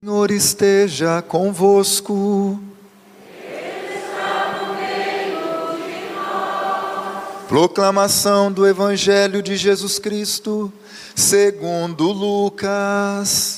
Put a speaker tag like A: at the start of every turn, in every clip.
A: Senhor esteja convosco. Proclamação do Evangelho de Jesus Cristo, segundo Lucas.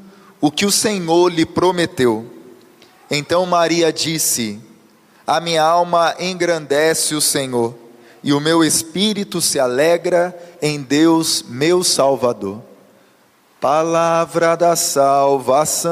A: o que o Senhor lhe prometeu. Então Maria disse: A minha alma engrandece o Senhor, e o meu espírito se alegra em Deus, meu Salvador. Palavra da salvação.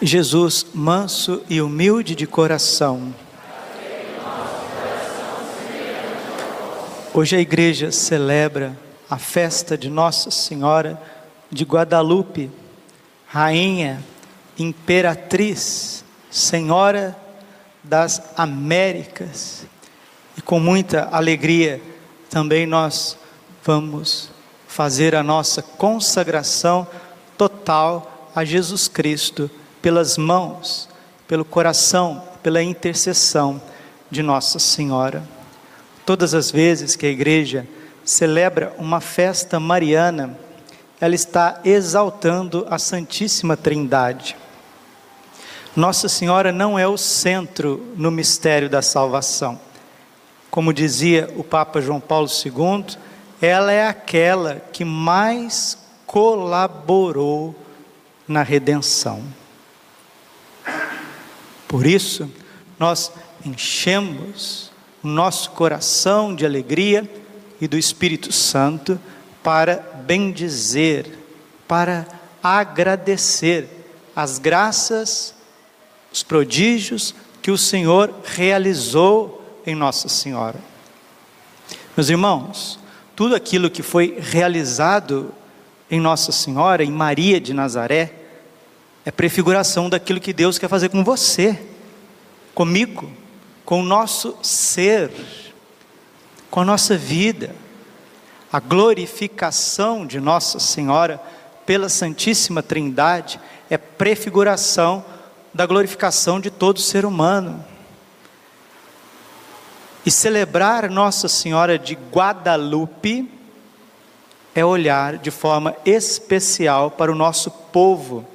B: Jesus, manso e humilde de coração. Hoje a igreja celebra a festa de Nossa Senhora de Guadalupe, Rainha, Imperatriz, Senhora das Américas. E com muita alegria também nós vamos fazer a nossa consagração total a Jesus Cristo pelas mãos, pelo coração, pela intercessão de Nossa Senhora. Todas as vezes que a igreja celebra uma festa mariana, ela está exaltando a Santíssima Trindade. Nossa Senhora não é o centro no mistério da salvação. Como dizia o Papa João Paulo II, ela é aquela que mais colaborou na redenção. Por isso, nós enchemos o nosso coração de alegria e do Espírito Santo para bendizer, para agradecer as graças, os prodígios que o Senhor realizou em Nossa Senhora. Meus irmãos, tudo aquilo que foi realizado em Nossa Senhora, em Maria de Nazaré, é prefiguração daquilo que Deus quer fazer com você, comigo, com o nosso ser, com a nossa vida. A glorificação de Nossa Senhora pela Santíssima Trindade é prefiguração da glorificação de todo ser humano. E celebrar Nossa Senhora de Guadalupe é olhar de forma especial para o nosso povo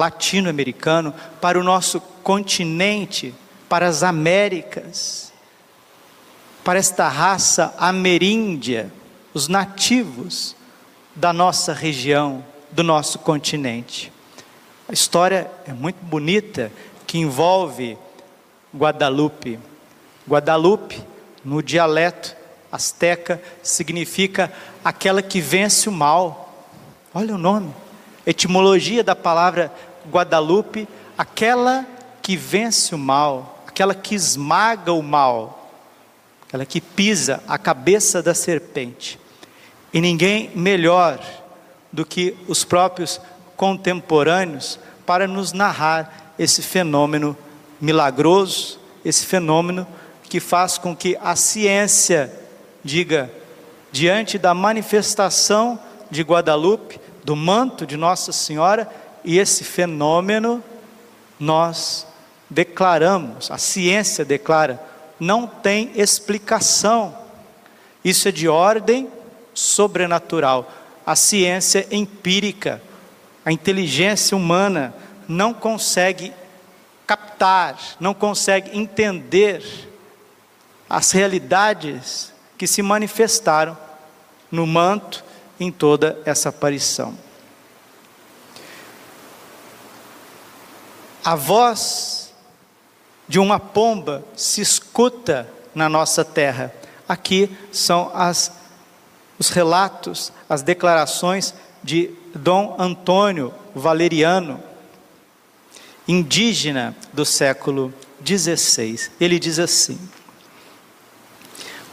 B: latino-americano, para o nosso continente, para as Américas, para esta raça ameríndia, os nativos da nossa região, do nosso continente. A história é muito bonita que envolve Guadalupe. Guadalupe no dialeto asteca, significa aquela que vence o mal. Olha o nome. Etimologia da palavra Guadalupe, aquela que vence o mal, aquela que esmaga o mal, aquela que pisa a cabeça da serpente. E ninguém melhor do que os próprios contemporâneos para nos narrar esse fenômeno milagroso, esse fenômeno que faz com que a ciência diga, diante da manifestação de Guadalupe, do manto de Nossa Senhora, e esse fenômeno nós declaramos, a ciência declara, não tem explicação. Isso é de ordem sobrenatural. A ciência empírica, a inteligência humana não consegue captar, não consegue entender as realidades que se manifestaram no manto em toda essa aparição. A voz de uma pomba se escuta na nossa terra. Aqui são as, os relatos, as declarações de Dom Antônio Valeriano, indígena do século XVI. Ele diz assim: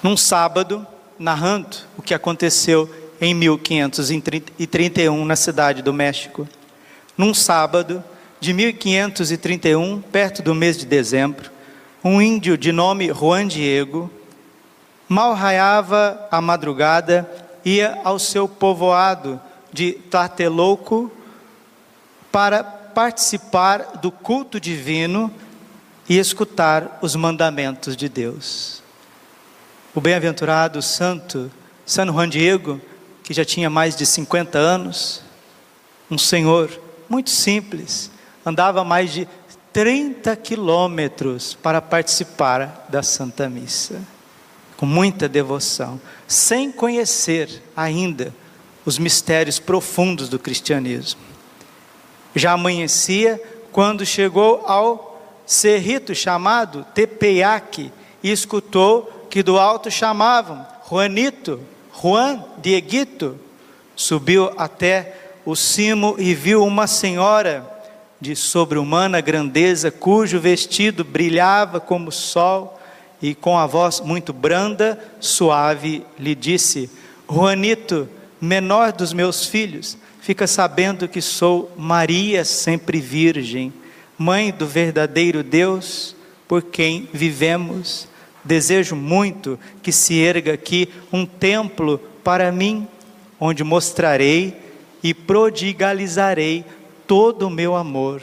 B: num sábado, narrando o que aconteceu em 1531 na cidade do México. Num sábado de 1531, perto do mês de dezembro, um índio de nome Juan Diego, mal raiava a madrugada, ia ao seu povoado de Tlatelolco para participar do culto divino e escutar os mandamentos de Deus. O bem-aventurado santo San Juan Diego, que já tinha mais de 50 anos, um senhor muito simples, andava mais de 30 quilômetros para participar da Santa Missa, com muita devoção, sem conhecer ainda os mistérios profundos do cristianismo. Já amanhecia quando chegou ao cerrito chamado Tepeyac e escutou que do alto chamavam Juanito, Juan Dieguito, subiu até o cimo e viu uma senhora de sobre-humana grandeza, cujo vestido brilhava como o sol, e com a voz muito branda, suave, lhe disse: Juanito, menor dos meus filhos, fica sabendo que sou Maria, sempre virgem, mãe do verdadeiro Deus, por quem vivemos. Desejo muito que se erga aqui um templo para mim, onde mostrarei e prodigalizarei todo o meu amor,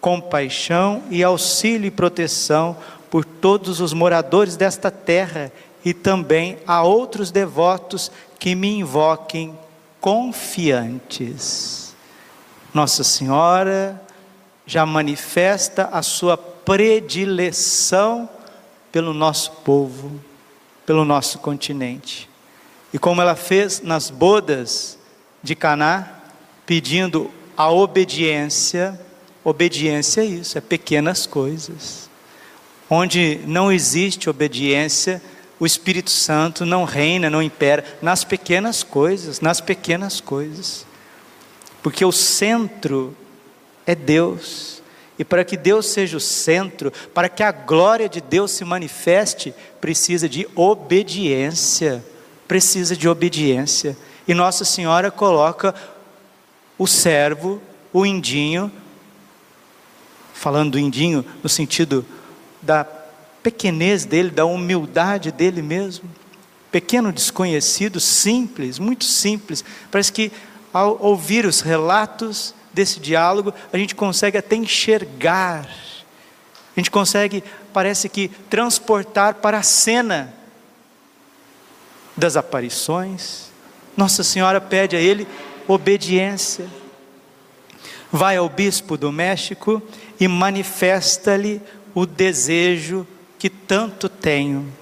B: compaixão e auxílio e proteção por todos os moradores desta terra e também a outros devotos que me invoquem confiantes. Nossa Senhora já manifesta a sua predileção pelo nosso povo, pelo nosso continente. E como ela fez nas bodas de Caná, pedindo a obediência, obediência é isso, é pequenas coisas. Onde não existe obediência, o Espírito Santo não reina, não impera nas pequenas coisas, nas pequenas coisas. Porque o centro é Deus. E para que Deus seja o centro, para que a glória de Deus se manifeste, precisa de obediência. Precisa de obediência. E Nossa Senhora coloca o servo, o indinho, falando do indinho no sentido da pequenez dele, da humildade dele mesmo. Pequeno desconhecido, simples, muito simples. Parece que ao ouvir os relatos desse diálogo, a gente consegue até enxergar, a gente consegue, parece que, transportar para a cena das aparições. Nossa Senhora pede a ele obediência. Vai ao bispo do México e manifesta-lhe o desejo que tanto tenho.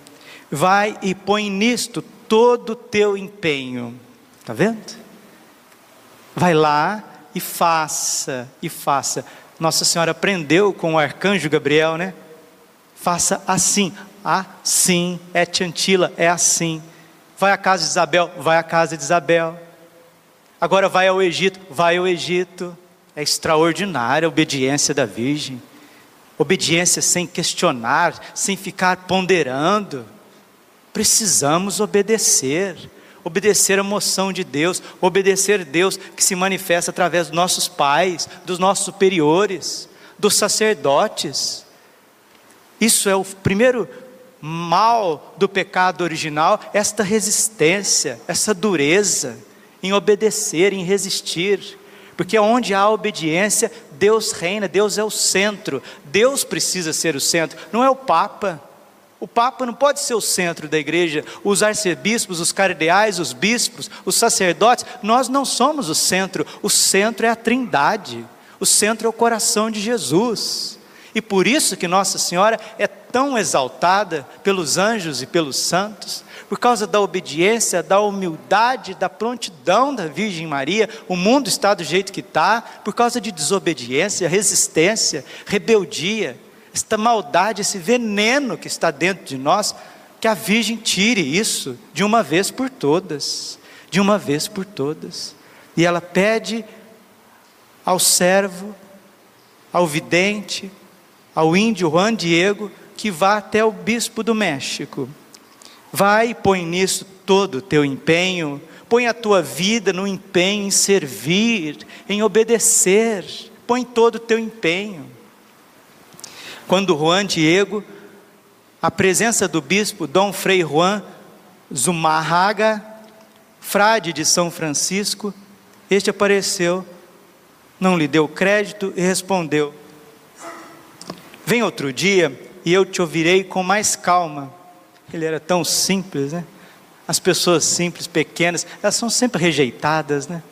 B: Vai e põe nisto todo o teu empenho. Está vendo? Vai lá e faça, e faça. Nossa Senhora aprendeu com o arcanjo Gabriel, né? Faça assim, assim. É Tiantila, é assim. Vai à casa de Isabel, vai à casa de Isabel. Agora vai ao Egito, vai ao Egito. É extraordinária a obediência da Virgem. Obediência sem questionar, sem ficar ponderando. Precisamos obedecer. Obedecer a moção de Deus, obedecer Deus que se manifesta através dos nossos pais, dos nossos superiores, dos sacerdotes. Isso é o primeiro mal do pecado original, esta resistência, essa dureza em obedecer, em resistir. Porque onde há obediência, Deus reina, Deus é o centro, Deus precisa ser o centro, não é o Papa. O Papa não pode ser o centro da igreja, os arcebispos, os cardeais, os bispos, os sacerdotes, nós não somos o centro, o centro é a trindade, o centro é o coração de Jesus. E por isso que Nossa Senhora é tão exaltada pelos anjos e pelos santos, por causa da obediência, da humildade, da prontidão da Virgem Maria, o mundo está do jeito que está, por causa de desobediência, resistência, rebeldia, esta maldade, esse veneno que está dentro de nós, que a Virgem tire isso de uma vez por todas, de uma vez por todas. E ela pede ao servo, ao vidente, ao índio Juan Diego, que vá até o bispo do México. Vai põe nisso todo o teu empenho, põe a tua vida no empenho em servir, em obedecer, põe todo o teu empenho. Quando Juan Diego, a presença do bispo Dom Frei Juan Zumarraga, frade de São Francisco, este apareceu, não lhe deu crédito e respondeu: Vem outro dia e eu te ouvirei com mais calma. Ele era tão simples, né? As pessoas simples, pequenas, elas são sempre rejeitadas, né?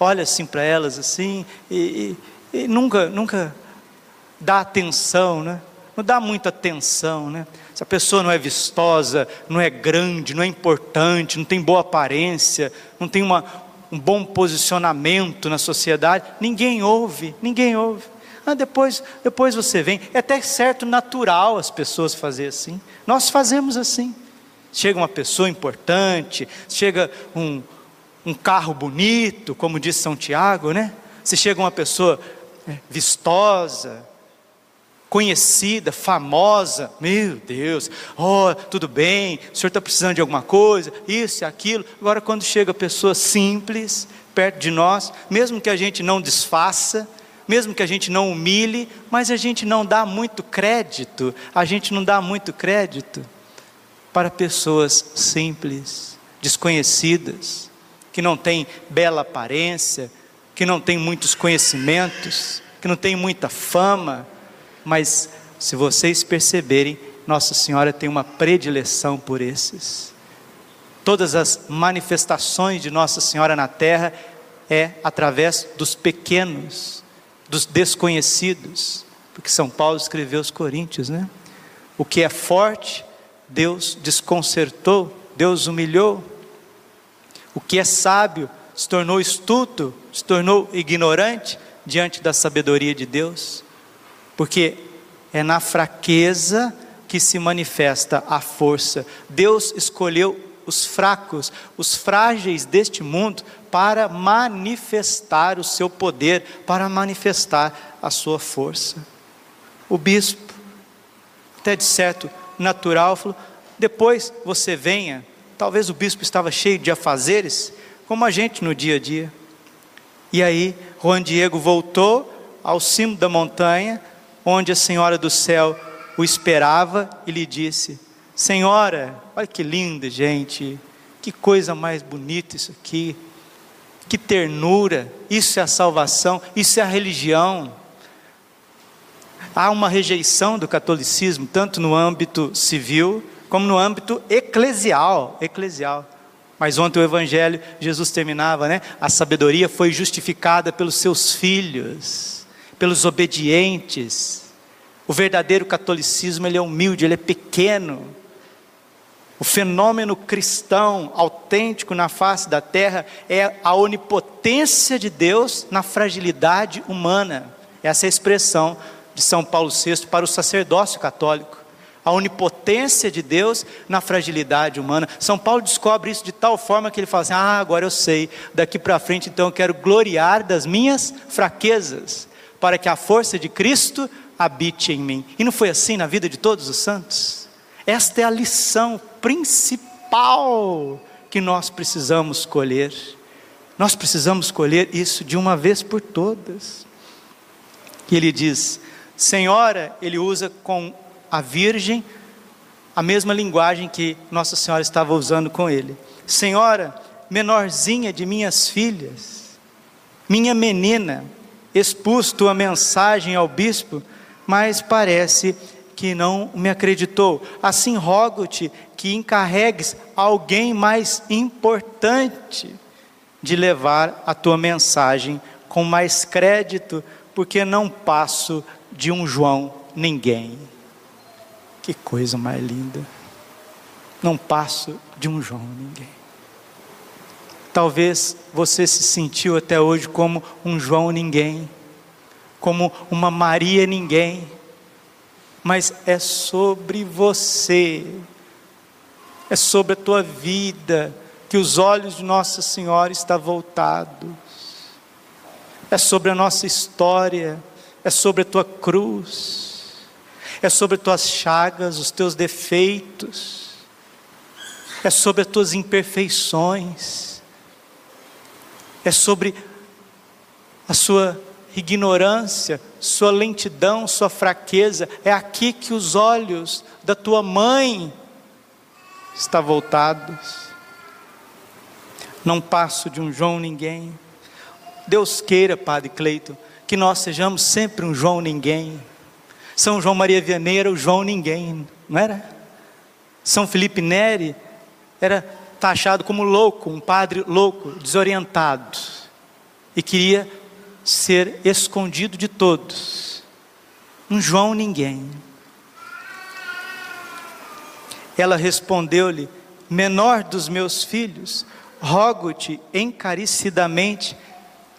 B: Olha assim para elas assim e, e, e nunca, nunca dá atenção, né? Não dá muita atenção, né? Se a pessoa não é vistosa, não é grande, não é importante, não tem boa aparência, não tem uma, um bom posicionamento na sociedade, ninguém ouve, ninguém ouve. Ah, depois, depois você vem. É até certo natural as pessoas fazerem assim. Nós fazemos assim. Chega uma pessoa importante, chega um, um carro bonito, como diz São Tiago, né? Se chega uma pessoa é, vistosa, conhecida, famosa, meu Deus, oh, tudo bem, o senhor está precisando de alguma coisa, isso e aquilo. Agora, quando chega pessoa simples perto de nós, mesmo que a gente não desfaça, mesmo que a gente não humilhe, mas a gente não dá muito crédito, a gente não dá muito crédito para pessoas simples, desconhecidas, que não têm bela aparência, que não têm muitos conhecimentos, que não têm muita fama, mas se vocês perceberem, Nossa Senhora tem uma predileção por esses. Todas as manifestações de Nossa Senhora na terra é através dos pequenos, dos desconhecidos, porque São Paulo escreveu aos Coríntios, né? O que é forte, Deus desconcertou, Deus humilhou. O que é sábio se tornou estúpido, se tornou ignorante diante da sabedoria de Deus, porque é na fraqueza que se manifesta a força. Deus escolheu os fracos, os frágeis deste mundo, para manifestar o seu poder, para manifestar a sua força. O bispo, até de certo natural, falou: depois você venha. Talvez o bispo estava cheio de afazeres, como a gente no dia a dia. E aí, Juan Diego voltou ao cimo da montanha, onde a Senhora do Céu o esperava e lhe disse: Senhora, olha que linda, gente. Que coisa mais bonita isso aqui. Que ternura. Isso é a salvação, isso é a religião. Há uma rejeição do catolicismo, tanto no âmbito civil, como no âmbito eclesial, eclesial. Mas ontem o evangelho, Jesus terminava, né? A sabedoria foi justificada pelos seus filhos, pelos obedientes. O verdadeiro catolicismo, ele é humilde, ele é pequeno. O fenômeno cristão autêntico na face da terra é a onipotência de Deus na fragilidade humana. Essa é a expressão de São Paulo VI para o sacerdócio católico. a onipotência de Deus na fragilidade humana. São Paulo descobre isso de tal forma que ele fala assim: Ah, agora eu sei, daqui para frente então eu quero gloriar das minhas fraquezas, para que a força de Cristo habite em mim. E não foi assim na vida de todos os santos? Esta é a lição principal que nós precisamos colher. Nós precisamos colher isso de uma vez por todas. E ele diz: Senhora, ele usa com a Virgem a mesma linguagem que Nossa Senhora estava usando com ele. Senhora, menorzinha de minhas filhas, minha menina, expus tua mensagem ao bispo, mas parece que não me acreditou. Assim rogo-te que encarregues alguém mais importante de levar a tua mensagem com mais crédito, porque não passo de um João ninguém. Que coisa mais linda. Não passo de um João ninguém. Talvez você se sentiu até hoje como um João ninguém, como uma Maria ninguém, mas é sobre você, é sobre a tua vida que os olhos de Nossa Senhora estão voltados, é sobre a nossa história, é sobre a tua cruz, é sobre as tuas chagas, os teus defeitos, é sobre as tuas imperfeições, é sobre a sua ignorância, sua lentidão, sua fraqueza. É aqui que os olhos da tua mãe estão voltados. Não passo de um João ninguém. Deus queira, Padre Cleito, que nós sejamos sempre um João ninguém. São João Maria Vianney era o João ninguém, não era? São Felipe Neri era taxado como louco, um padre louco, desorientado, e queria ser escondido de todos. Um João ninguém. Ela respondeu-lhe: Menor dos meus filhos, rogo-te encarecidamente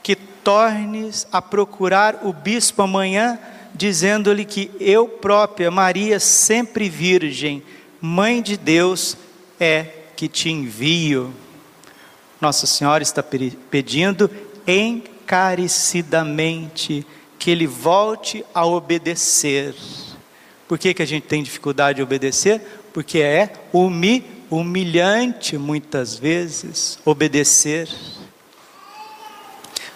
B: que tornes a procurar o bispo amanhã, dizendo-lhe que eu própria, Maria, sempre virgem, mãe de Deus, é que te envio. Nossa Senhora está pedindo encarecidamente que ele volte a obedecer. Por que, que a gente tem dificuldade de obedecer? Porque é humilhante muitas vezes obedecer.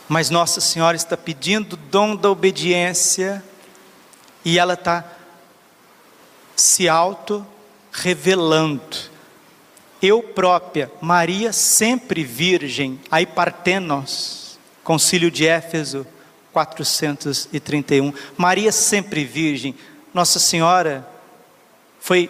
B: Mas Nossa Senhora está pedindo o dom da obediência e ela está se auto revelando. Eu própria, Maria sempre virgem, aí partenos, concílio de Éfeso 431. Maria sempre virgem. Nossa Senhora foi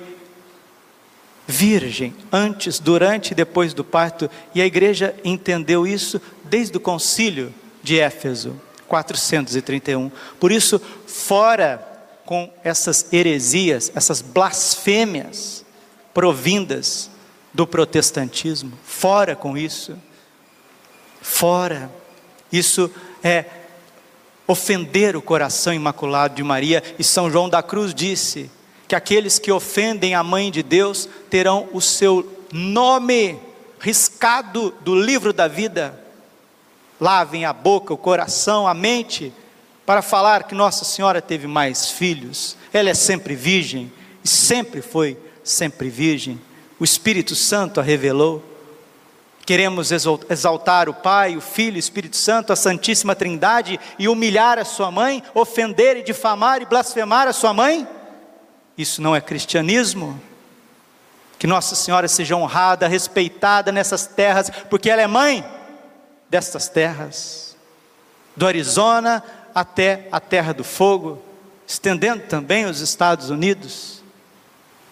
B: virgem antes, durante e depois do parto, e a igreja entendeu isso desde o concílio de Éfeso 431. Por isso, fora com essas heresias, essas blasfêmias provindas do protestantismo. Fora com isso. Fora. Isso é ofender o coração imaculado de Maria. E São João da Cruz disse que aqueles que ofendem a mãe de Deus terão o seu nome riscado do livro da vida. Lavem a boca, o coração, a mente, para falar que Nossa Senhora teve mais filhos. Ela é sempre virgem, e sempre foi sempre virgem o Espírito Santo a revelou. Queremos exaltar o Pai, o Filho, o Espírito Santo, a Santíssima Trindade e humilhar a sua mãe, ofender e difamar e blasfemar a sua mãe? Isso não é cristianismo. Que Nossa Senhora seja honrada, respeitada nessas terras, porque ela é mãe destas terras, do Arizona até a Terra do Fogo, estendendo também os Estados Unidos,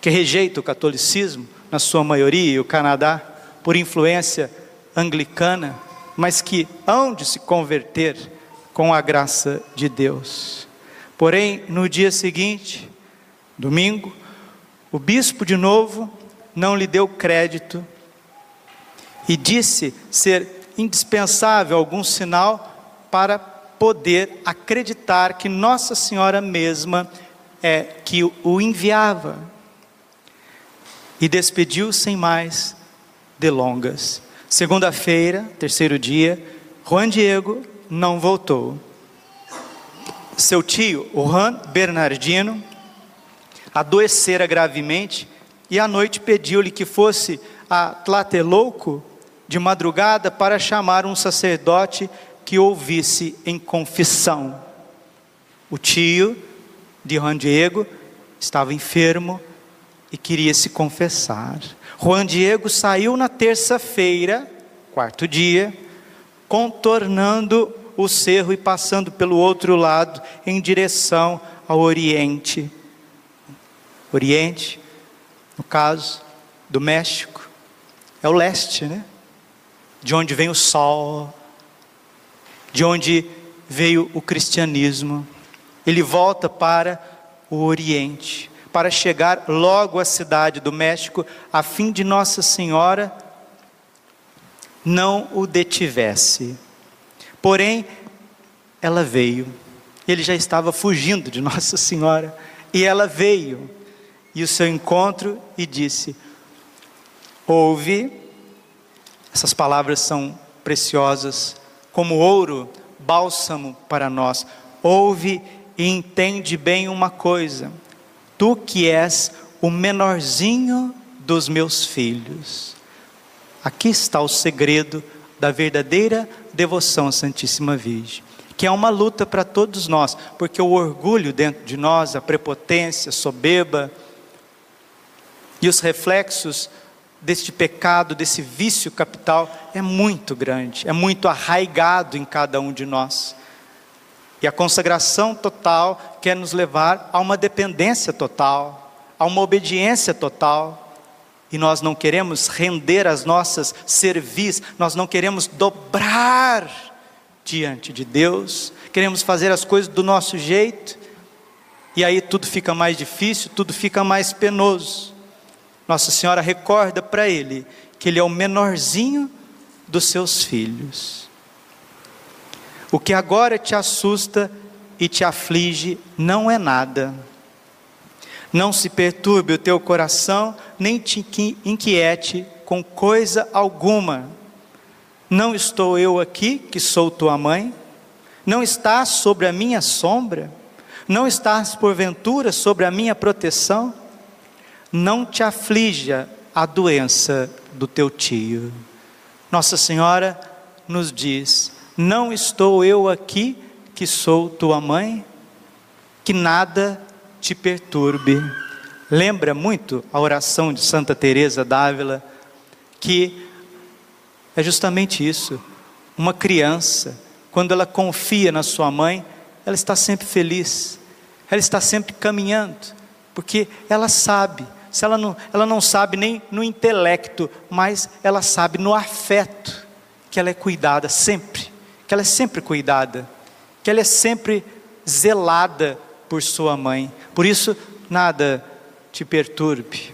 B: que rejeita o catolicismo, na sua maioria, e o Canadá, por influência anglicana, mas que hão de se converter com a graça de Deus. Porém, no dia seguinte, domingo, o bispo de novo não lhe deu crédito e disse ser indispensável algum sinal para poder acreditar que Nossa Senhora mesma é que o enviava e despediu sem mais delongas. Segunda-feira, terceiro dia, Juan Diego não voltou. Seu tio, Juan Bernardino, adoecera gravemente e à noite pediu-lhe que fosse a Tlatelolco de madrugada para chamar um sacerdote que ouvisse em confissão. O tio de Juan Diego estava enfermo e queria se confessar. Juan Diego saiu na terça-feira, quarto dia, contornando o cerro e passando pelo outro lado em direção ao Oriente. Oriente, no caso do México, é o leste, né? De onde vem o sol, de onde veio o cristianismo. Ele volta para o Oriente, para chegar logo à cidade do México, a fim de Nossa Senhora não o detivesse. Porém, ela veio. Ele já estava fugindo de Nossa Senhora e ela veio. E o seu encontro e disse: Ouve, essas palavras são preciosas, como ouro, bálsamo para nós. Ouve e entende bem uma coisa: tu que és o menorzinho dos meus filhos. Aqui está o segredo da verdadeira devoção à Santíssima Virgem, que é uma luta para todos nós, porque o orgulho dentro de nós, a prepotência, a soberba e os reflexos deste pecado, desse vício capital, é muito grande, é muito arraigado em cada um de nós. E a consagração total quer nos levar a uma dependência total, a uma obediência total. E nós não queremos render as nossas servis, nós não queremos dobrar diante de Deus, queremos fazer as coisas do nosso jeito, e aí tudo fica mais difícil, tudo fica mais penoso. Nossa Senhora recorda para ele que ele é o menorzinho dos seus filhos. O que agora te assusta e te aflige não é nada. Não se perturbe o teu coração, nem te inquiete com coisa alguma. Não estou eu aqui, que sou tua mãe? Não estás sobre a minha sombra? Não estás porventura sobre a minha proteção? não te aflija a doença do teu tio. Nossa Senhora nos diz: Não estou eu aqui, que sou tua mãe, que nada te perturbe. Lembra muito a oração de Santa Teresa d'Ávila, que é justamente isso. Uma criança, quando ela confia na sua mãe, ela está sempre feliz, ela está sempre caminhando, porque ela sabe se ela não, ela não sabe nem no intelecto, mas ela sabe no afeto que ela é cuidada sempre, que ela é sempre cuidada, que ela é sempre zelada por sua mãe. Por isso, nada te perturbe,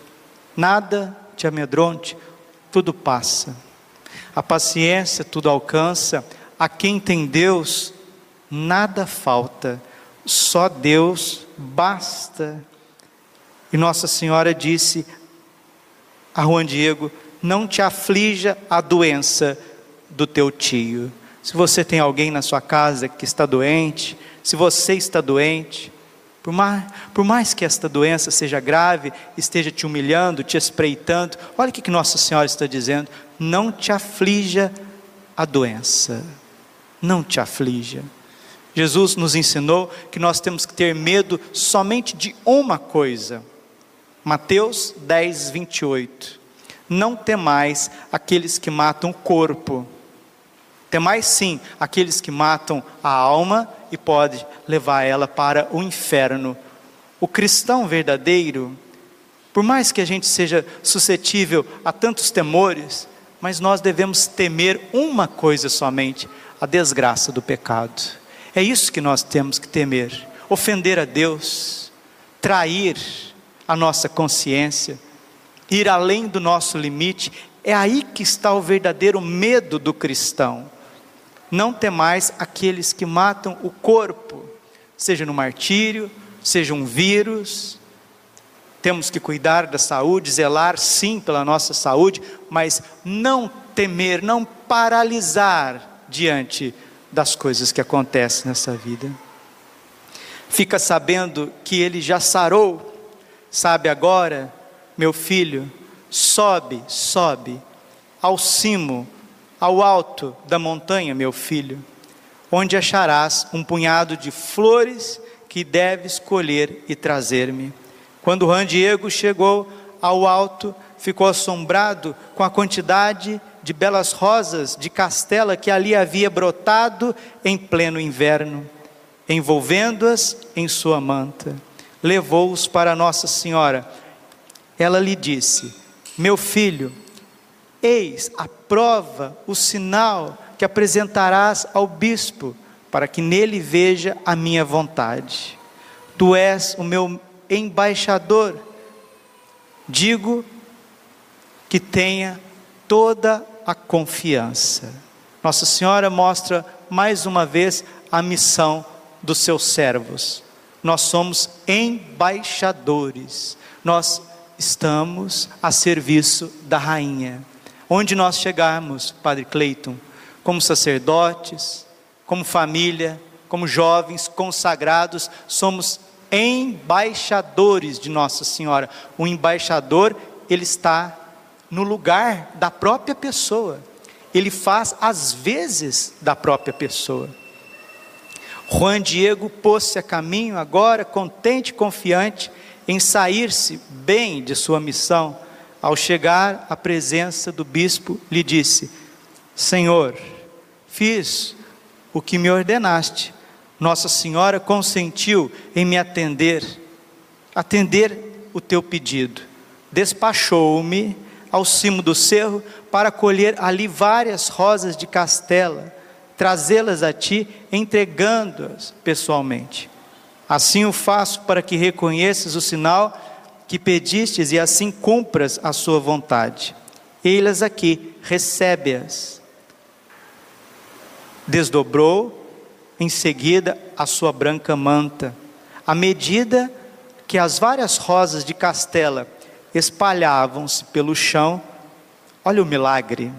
B: nada te amedronte, tudo passa. A paciência tudo alcança, a quem tem Deus, nada falta, só Deus basta. E Nossa Senhora disse a Juan Diego: Não te aflija a doença do teu tio. Se você tem alguém na sua casa que está doente, se você está doente, por mais, por mais que esta doença seja grave, esteja te humilhando, te espreitando, olha o que Nossa Senhora está dizendo: não te aflija a doença, não te aflija. Jesus nos ensinou que nós temos que ter medo somente de uma coisa Mateus 10, 28. Não temais aqueles que matam o corpo, temais sim aqueles que matam a alma e pode levar ela para o inferno. O cristão verdadeiro, por mais que a gente seja suscetível a tantos temores, mas nós devemos temer uma coisa somente: a desgraça do pecado. É isso que nós temos que temer: ofender a Deus, trair, a nossa consciência, ir além do nosso limite, é aí que está o verdadeiro medo do cristão. Não temais aqueles que matam o corpo, seja no martírio, seja um vírus. temos que cuidar da saúde, zelar sim pela nossa saúde, mas não temer, não paralisar diante das coisas que acontecem nessa vida. Fica sabendo que ele já sarou, sabe agora, meu filho, sobe, sobe ao cimo, ao alto da montanha, meu filho, onde acharás um punhado de flores que deves colher e trazer-me. Quando Juan Diego chegou ao alto, ficou assombrado com a quantidade de belas rosas de castela que ali havia brotado em pleno inverno, envolvendo-as em sua manta. Levou-os para Nossa Senhora. Ela lhe disse: Meu filho, eis a prova, o sinal que apresentarás ao bispo, para que nele veja a minha vontade. Tu és o meu embaixador. Digo que tenha toda a confiança. Nossa Senhora mostra mais uma vez a missão dos seus servos. Nós somos embaixadores. Nós estamos a serviço da rainha. Onde nós chegarmos, Padre Cleiton, como sacerdotes, como família, como jovens consagrados, somos embaixadores de Nossa Senhora. O embaixador, ele está no lugar da própria pessoa. Ele faz às vezes da própria pessoa. Juan Diego pôs-se a caminho agora, contente e confiante em sair-se bem de sua missão. Ao chegar à presença do bispo, lhe disse: Senhor, fiz o que me ordenaste. Nossa Senhora consentiu em me atender, atender o teu pedido. Despachou-me ao cimo do cerro para colher ali várias rosas de castela, trazê-las a ti, entregando-as pessoalmente. Assim o faço para que reconheças o sinal que pedistes e assim cumpras a sua vontade. Ei-las aqui, recebe-as. Desdobrou em seguida a sua branca manta, à medida que as várias rosas de castela espalhavam-se pelo chão. Olha o milagre.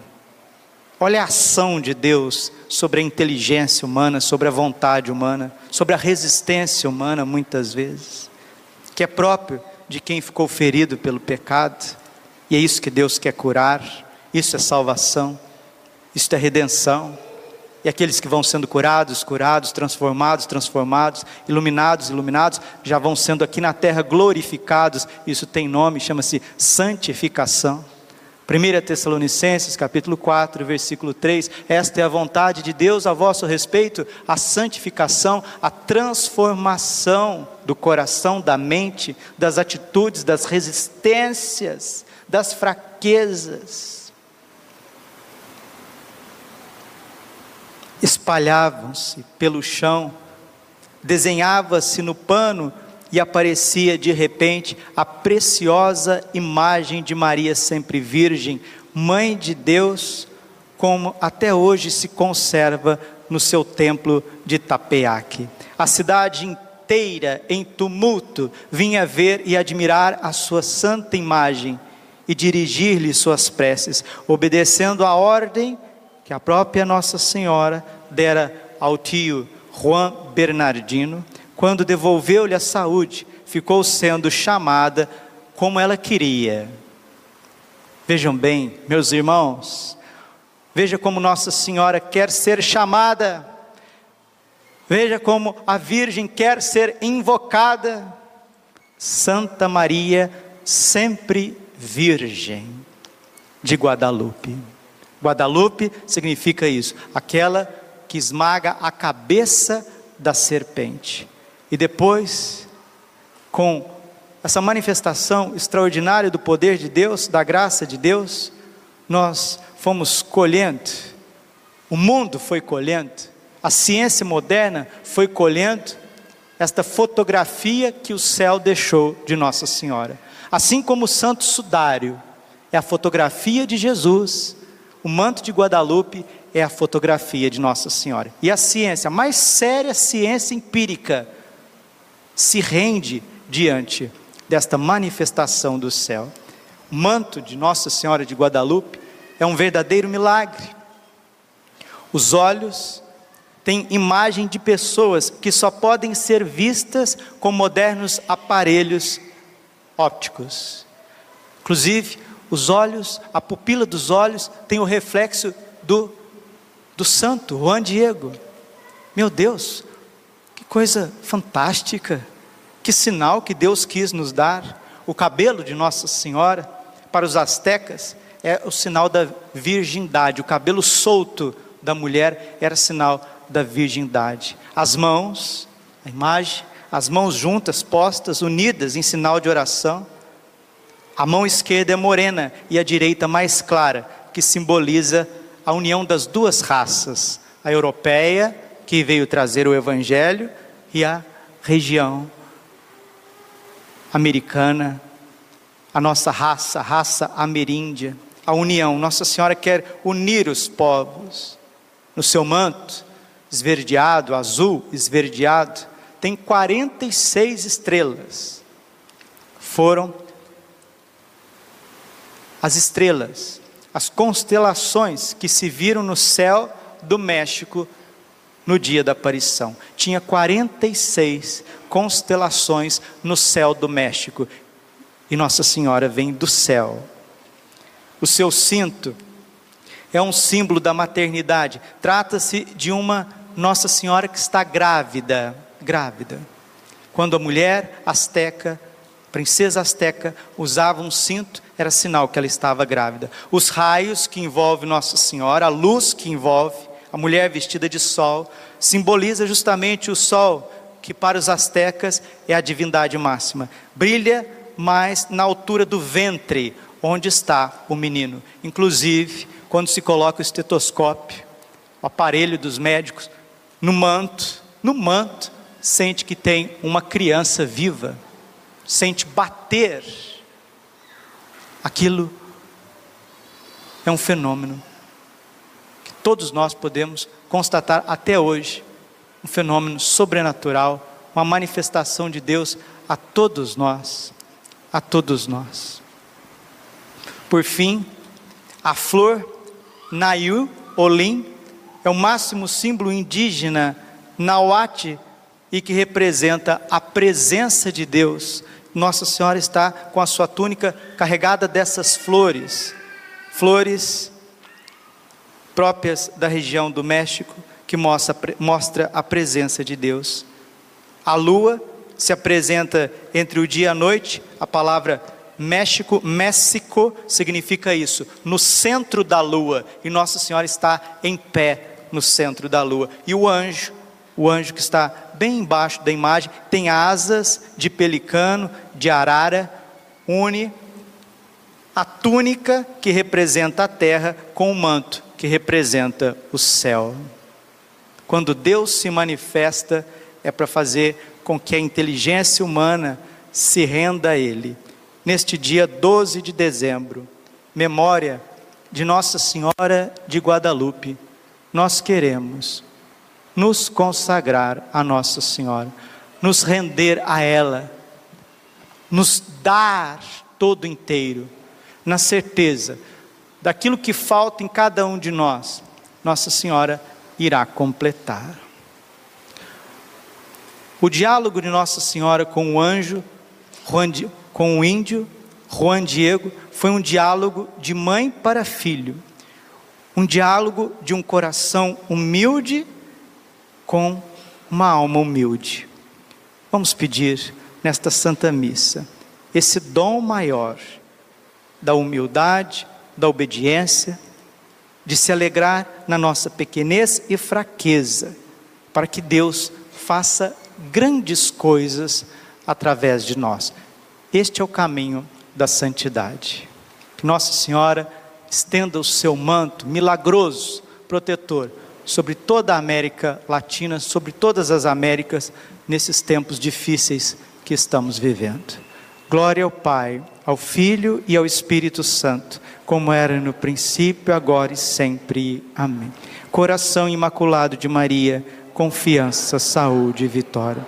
B: Olha a ação de Deus sobre a inteligência humana, sobre a vontade humana, sobre a resistência humana, muitas vezes, que é próprio de quem ficou ferido pelo pecado, e é isso que Deus quer curar, isso é salvação, isso é redenção. E aqueles que vão sendo curados, curados, transformados, transformados, iluminados, iluminados, já vão sendo aqui na terra glorificados. Isso tem nome, chama-se santificação. 1 Tessalonicenses, capítulo 4, versículo 3. Esta é a vontade de Deus a vosso respeito, a santificação, a transformação do coração, da mente, das atitudes, das resistências, das fraquezas espalhavam-se pelo chão, desenhava-se no pano e aparecia de repente a preciosa imagem de Maria sempre virgem, mãe de Deus, como até hoje se conserva no seu templo de Tapeaque. A cidade inteira em tumulto vinha ver e admirar a sua santa imagem e dirigir-lhe suas preces, obedecendo a ordem que a própria Nossa Senhora dera ao tio Juan Bernardino, quando devolveu-lhe a saúde, ficou sendo chamada como ela queria. Vejam bem, meus irmãos, veja como Nossa Senhora quer ser chamada, veja como a Virgem quer ser invocada. Santa Maria, sempre Virgem de Guadalupe. Guadalupe significa isso, aquela que esmaga a cabeça da serpente. E depois, com essa manifestação extraordinária do poder de Deus, da graça de Deus, nós fomos colhendo, o mundo foi colhendo, a ciência moderna foi colhendo esta fotografia que o céu deixou de Nossa Senhora. Assim como o Santo Sudário é a fotografia de Jesus, o manto de Guadalupe é a fotografia de Nossa Senhora. E a ciência, a mais séria ciência empírica, se rende diante desta manifestação do céu. O manto de Nossa Senhora de Guadalupe é um verdadeiro milagre. Os olhos têm imagem de pessoas que só podem ser vistas com modernos aparelhos ópticos. Inclusive, os olhos, a pupila dos olhos tem o reflexo do, do santo, Juan Diego. Meu Deus, que coisa fantástica, que sinal que Deus quis nos dar. O cabelo de Nossa Senhora, para os astecas, é o sinal da virgindade, o cabelo solto da mulher era sinal da virgindade. As mãos, a imagem, as mãos juntas, postas, unidas em sinal de oração. A mão esquerda é morena e a direita mais clara, que simboliza a união das duas raças, a europeia, que veio trazer o evangelho, e a região americana, a nossa raça, a raça ameríndia, a união. Nossa Senhora quer unir os povos. No seu manto, esverdeado, azul, esverdeado, tem 46 estrelas. Foram as estrelas, as constelações que se viram no céu do México no dia da aparição. Tinha 46 constelações no céu do México. E Nossa Senhora vem do céu. O seu cinto é um símbolo da maternidade. Trata-se de uma Nossa Senhora que está grávida, grávida. Quando a mulher asteca, princesa asteca, usava um cinto, era sinal que ela estava grávida. Os raios que envolvem Nossa Senhora, a luz que envolve a mulher vestida de sol, simboliza justamente o sol, que para os astecas é a divindade máxima. Brilha mais na altura do ventre, onde está o menino. Inclusive, quando se coloca o estetoscópio, o aparelho dos médicos, no manto, no manto, sente que tem uma criança viva, sente bater. Aquilo é um fenômeno que todos nós podemos constatar até hoje um fenômeno sobrenatural, uma manifestação de Deus a todos nós, a todos nós. Por fim, a flor Nayu Olim é o máximo símbolo indígena Nauate e que representa a presença de Deus. Nossa Senhora está com a sua túnica carregada dessas flores, flores próprias da região do México, que mostra, mostra a presença de Deus. A lua se apresenta entre o dia e a noite, a palavra México, México significa isso, no centro da lua, e Nossa Senhora está em pé no centro da lua. E o anjo, o anjo que está bem embaixo da imagem, tem asas de pelicano, de arara, une a túnica que representa a terra com o manto que representa o céu. Quando Deus se manifesta, é para fazer com que a inteligência humana se renda a Ele. Neste dia 12 de dezembro, memória de Nossa Senhora de Guadalupe, nós queremos nos consagrar a Nossa Senhora, nos render a ela, nos dar todo inteiro, na certeza daquilo que falta em cada um de nós, Nossa Senhora irá completar. O diálogo de Nossa Senhora com o anjo, com o índio, Juan Diego, foi um diálogo de mãe para filho, um diálogo de um coração humilde com uma alma humilde. Vamos pedir nesta Santa Missa esse dom maior da humildade, da obediência, de se alegrar na nossa pequenez e fraqueza, para que Deus faça grandes coisas através de nós. Este é o caminho da santidade. Que Nossa Senhora estenda o seu manto milagroso, protetor, sobre toda a América Latina, sobre todas as Américas, nesses tempos difíceis que estamos vivendo. Glória ao Pai, ao Filho e ao Espírito Santo, como era no princípio, agora e sempre. Amém. Coração imaculado de Maria, confiança, saúde e vitória.